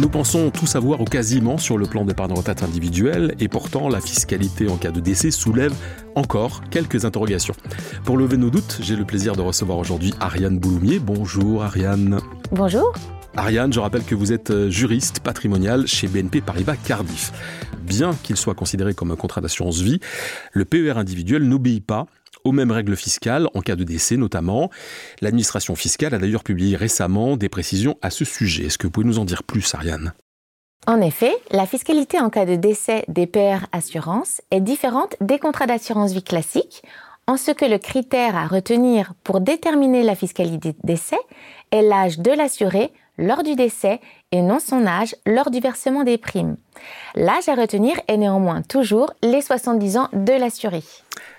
Nous pensons tout savoir ou quasiment sur le plan d'épargne retraite individuelle et pourtant la fiscalité en cas de décès soulève encore quelques interrogations. Pour lever nos doutes, j'ai le plaisir de recevoir aujourd'hui Ariane Bouloumier. Bonjour Ariane. Bonjour. Ariane, je rappelle que vous êtes euh, juriste patrimonial chez BNP Paribas Cardiff. Bien qu'il soit considéré comme un contrat d'assurance vie, le PER individuel n'obéit pas aux mêmes règles fiscales en cas de décès notamment. L'administration fiscale a d'ailleurs publié récemment des précisions à ce sujet. Est-ce que vous pouvez nous en dire plus, Ariane? En effet, la fiscalité en cas de décès des PER assurances est différente des contrats d'assurance vie classiques, en ce que le critère à retenir pour déterminer la fiscalité décès est l'âge de l'assuré lors du décès et non son âge lors du versement des primes. L'âge à retenir est néanmoins toujours les 70 ans de l'assuré.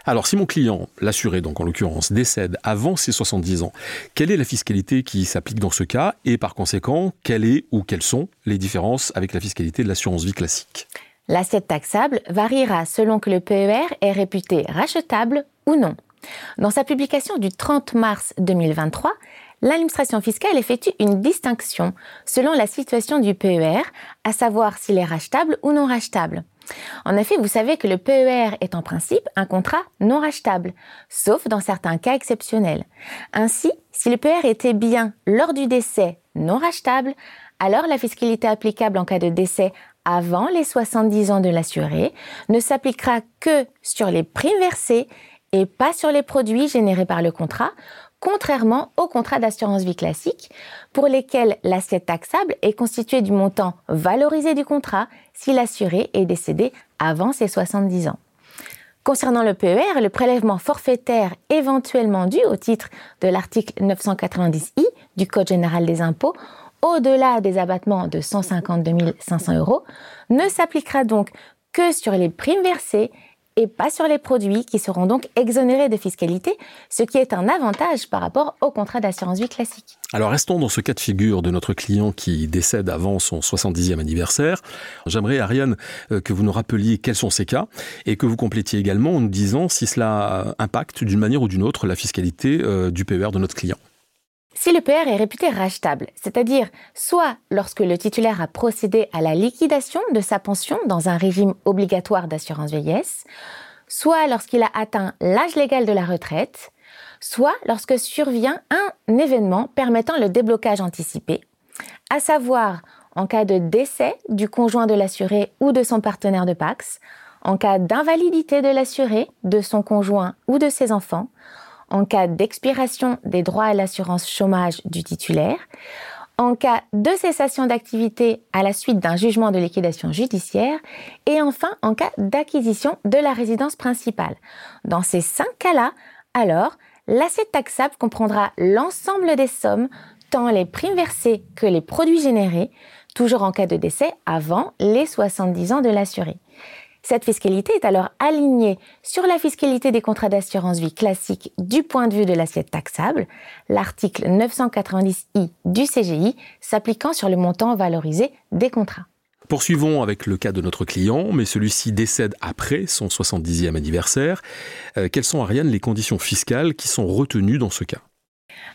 Alors si mon client, l'assuré donc en l'occurrence, décède avant ses 70 ans, quelle est la fiscalité qui s'applique dans ce cas et par conséquent, quelle est ou quelles sont les différences avec la fiscalité de l'assurance vie classique? L'assiette taxable variera selon que le PER est réputé rachetable ou non. Dans sa publication du 30 mars 2023, l'administration fiscale effectue une distinction selon la situation du PER, à savoir s'il est rachetable ou non rachetable. En effet, vous savez que le PER est en principe un contrat non rachetable, sauf dans certains cas exceptionnels. Ainsi, si le PER était bien lors du décès non rachetable, alors la fiscalité applicable en cas de décès avant les 70 ans de l'assuré ne s'appliquera que sur les primes versées et pas sur les produits générés par le contrat, contrairement aux contrats d'assurance vie classique, pour lesquels l'assiette taxable est constituée du montant valorisé du contrat si l'assuré est décédé avant ses 70 ans. Concernant le PER, le prélèvement forfaitaire éventuellement dû au titre de l'article 990i du Code général des impôts au-delà des abattements de 152 500 euros ne s'appliquera donc que sur les primes versées et pas sur les produits qui seront donc exonérés de fiscalité, ce qui est un avantage par rapport au contrat d'assurance vie classique. Alors restons dans ce cas de figure de notre client qui décède avant son 70e anniversaire. J'aimerais, Ariane, euh, que vous nous rappeliez quels sont ces cas et que vous complétiez également en nous disant si cela impacte d'une manière ou d'une autre la fiscalité euh, du PER de notre client. Si le PR est réputé rachetable, c'est-à-dire soit lorsque le titulaire a procédé à la liquidation de sa pension dans un régime obligatoire d'assurance vieillesse, soit lorsqu'il a atteint l'âge légal de la retraite, soit lorsque survient un événement permettant le déblocage anticipé, à savoir en cas de décès du conjoint de l'assuré ou de son partenaire de Pax, en cas d'invalidité de l'assuré, de son conjoint ou de ses enfants, en cas d'expiration des droits à l'assurance chômage du titulaire, en cas de cessation d'activité à la suite d'un jugement de liquidation judiciaire et enfin en cas d'acquisition de la résidence principale. Dans ces cinq cas-là, alors, l'assiette taxable comprendra l'ensemble des sommes, tant les primes versées que les produits générés, toujours en cas de décès avant les 70 ans de l'assuré. Cette fiscalité est alors alignée sur la fiscalité des contrats d'assurance vie classiques du point de vue de l'assiette taxable, l'article 990i du CGI s'appliquant sur le montant valorisé des contrats. Poursuivons avec le cas de notre client, mais celui-ci décède après son 70e anniversaire. Euh, quelles sont, Ariane, les conditions fiscales qui sont retenues dans ce cas?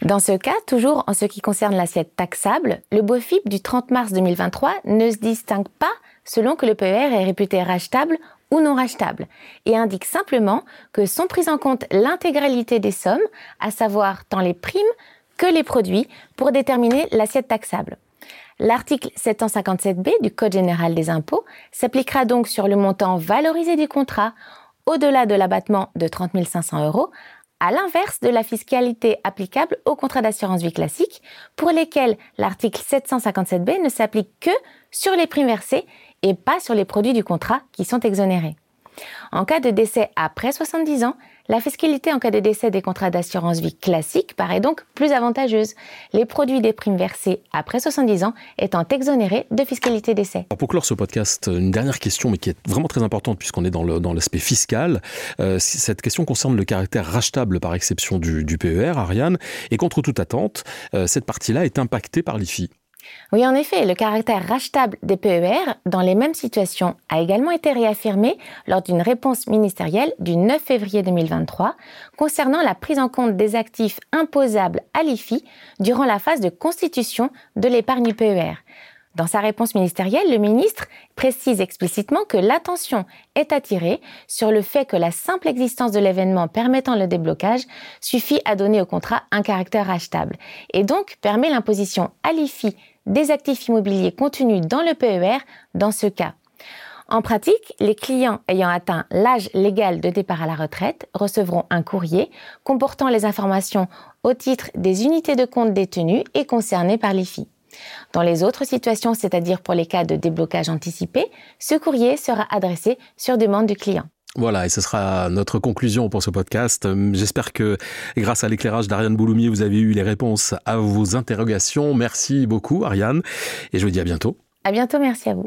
Dans ce cas, toujours en ce qui concerne l'assiette taxable, le BOFIP du 30 mars 2023 ne se distingue pas selon que le PER est réputé rachetable ou non rachetable, et indique simplement que sont prises en compte l'intégralité des sommes, à savoir tant les primes que les produits, pour déterminer l'assiette taxable. L'article 757b du Code général des impôts s'appliquera donc sur le montant valorisé du contrat au-delà de l'abattement de 30 500 euros, à l'inverse de la fiscalité applicable aux contrats d'assurance vie classique, pour lesquels l'article 757b ne s'applique que sur les primes versées et pas sur les produits du contrat qui sont exonérés. En cas de décès après 70 ans, la fiscalité en cas de décès des contrats d'assurance vie classiques paraît donc plus avantageuse, les produits des primes versées après 70 ans étant exonérés de fiscalité décès. Pour clore ce podcast, une dernière question, mais qui est vraiment très importante puisqu'on est dans l'aspect fiscal. Euh, cette question concerne le caractère rachetable par exception du, PER, Ariane, et contre toute attente, euh, cette partie-là est impactée par l'IFI. Oui, en effet, le caractère rachetable des PER dans les mêmes situations a également été réaffirmé lors d'une réponse ministérielle du 9 février 2023 concernant la prise en compte des actifs imposables à l'IFI durant la phase de constitution de l'épargne PER. Dans sa réponse ministérielle, le ministre précise explicitement que l'attention est attirée sur le fait que la simple existence de l'événement permettant le déblocage suffit à donner au contrat un caractère achetable et donc permet l'imposition à l'IFI des actifs immobiliers contenus dans le PER dans ce cas. En pratique, les clients ayant atteint l'âge légal de départ à la retraite recevront un courrier comportant les informations au titre des unités de compte détenues et concernées par l'IFI. Dans les autres situations, c'est-à-dire pour les cas de déblocage anticipé, ce courrier sera adressé sur demande du client. Voilà, et ce sera notre conclusion pour ce podcast. J'espère que grâce à l'éclairage d'Ariane Bouloumier, vous avez eu les réponses à vos interrogations. Merci beaucoup, Ariane, et je vous dis à bientôt. À bientôt, merci à vous.